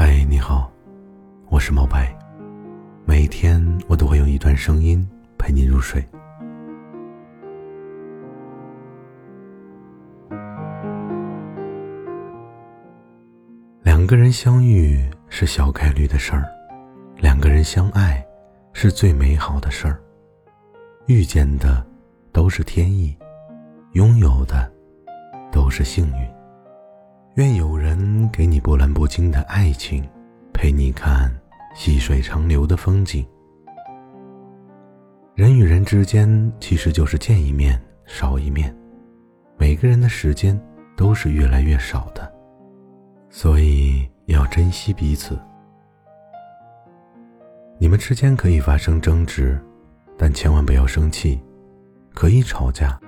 嗨，你好，我是毛白。每天我都会用一段声音陪你入睡。两个人相遇是小概率的事儿，两个人相爱是最美好的事儿。遇见的都是天意，拥有的都是幸运。愿有人给你波澜不惊的爱情，陪你看细水长流的风景。人与人之间其实就是见一面少一面，每个人的时间都是越来越少的，所以要珍惜彼此。你们之间可以发生争执，但千万不要生气；可以吵架，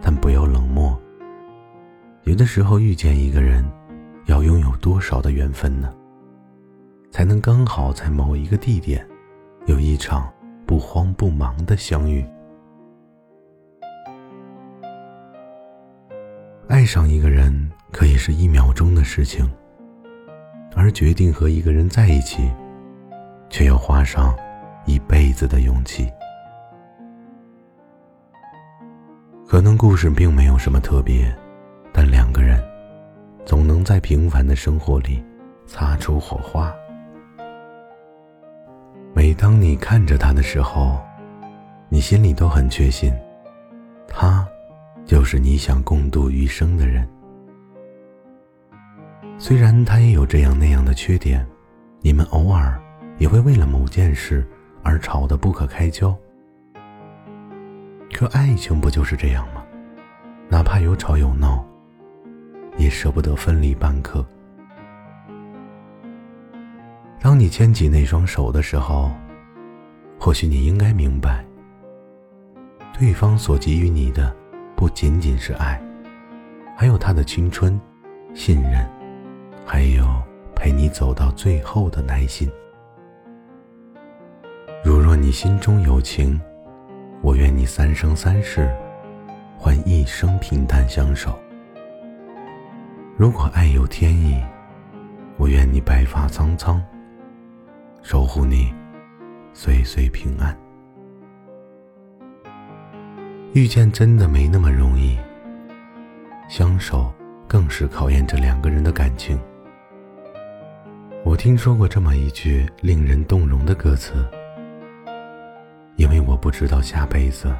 但不要冷漠。有的时候遇见一个人，要拥有多少的缘分呢？才能刚好在某一个地点，有一场不慌不忙的相遇。爱上一个人可以是一秒钟的事情，而决定和一个人在一起，却要花上一辈子的勇气。可能故事并没有什么特别。在平凡的生活里擦出火花。每当你看着他的时候，你心里都很确信，他就是你想共度余生的人。虽然他也有这样那样的缺点，你们偶尔也会为了某件事而吵得不可开交。可爱情不就是这样吗？哪怕有吵有闹。也舍不得分离半刻。当你牵起那双手的时候，或许你应该明白，对方所给予你的不仅仅是爱，还有他的青春、信任，还有陪你走到最后的耐心。如若你心中有情，我愿你三生三世，换一生平淡相守。如果爱有天意，我愿你白发苍苍，守护你岁岁平安。遇见真的没那么容易，相守更是考验着两个人的感情。我听说过这么一句令人动容的歌词：因为我不知道下辈子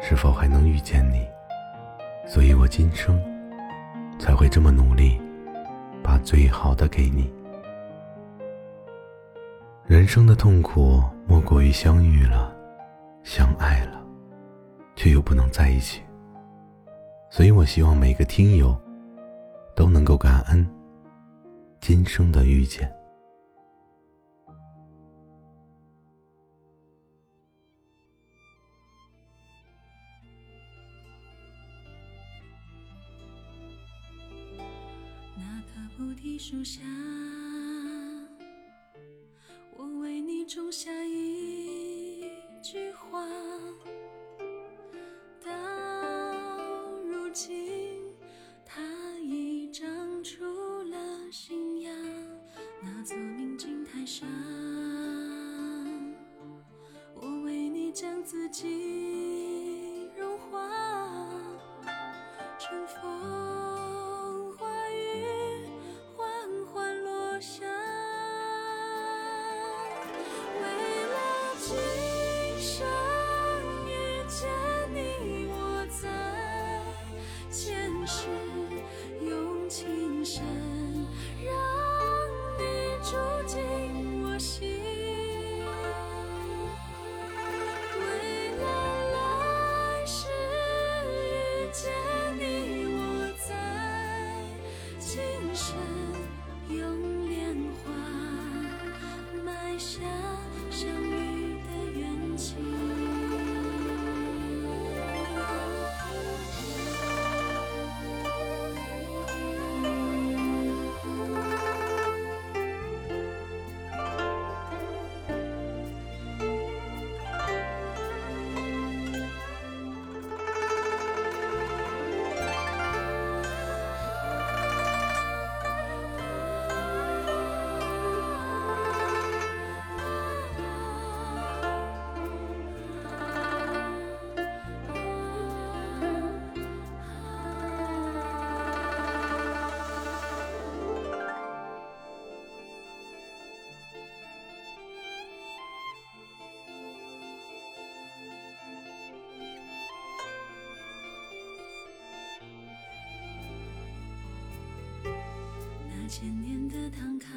是否还能遇见你，所以我今生。才会这么努力，把最好的给你。人生的痛苦莫过于相遇了，相爱了，却又不能在一起。所以我希望每个听友都能够感恩今生的遇见。菩提树下，我为你种下一句话。到如今，它已长出了新芽。那座明镜台上，千年的唐卡，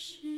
wish